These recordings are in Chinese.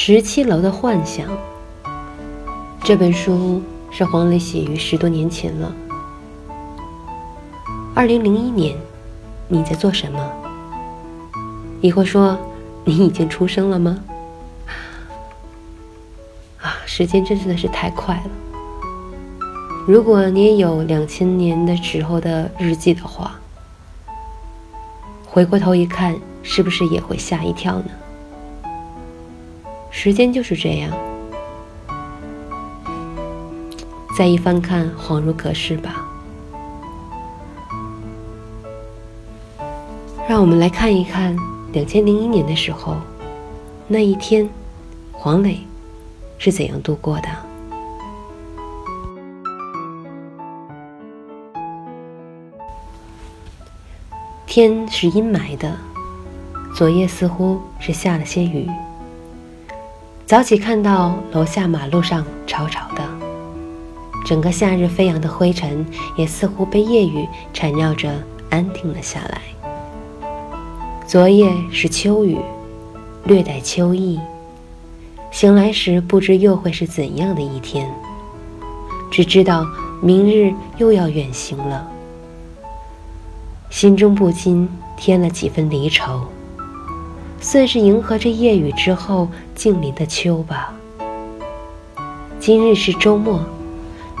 十七楼的幻想》这本书是黄磊写于十多年前了。二零零一年，你在做什么？你或说，你已经出生了吗？啊，时间真的是太快了。如果你也有两千年的时候的日记的话，回过头一看，是不是也会吓一跳呢？时间就是这样，再一翻看，恍如隔世吧。让我们来看一看，两千零一年的时候，那一天，黄磊是怎样度过的？天是阴霾的，昨夜似乎是下了些雨。早起看到楼下马路上吵吵的，整个夏日飞扬的灰尘也似乎被夜雨缠绕着安定了下来。昨夜是秋雨，略带秋意。醒来时不知又会是怎样的一天，只知道明日又要远行了，心中不禁添了几分离愁。算是迎合着夜雨之后静临的秋吧。今日是周末，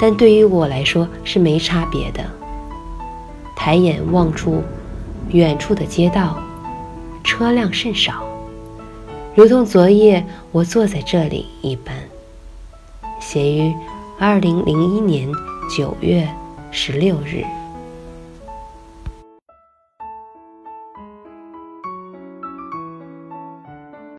但对于我来说是没差别的。抬眼望出远处的街道，车辆甚少，如同昨夜我坐在这里一般。写于二零零一年九月十六日。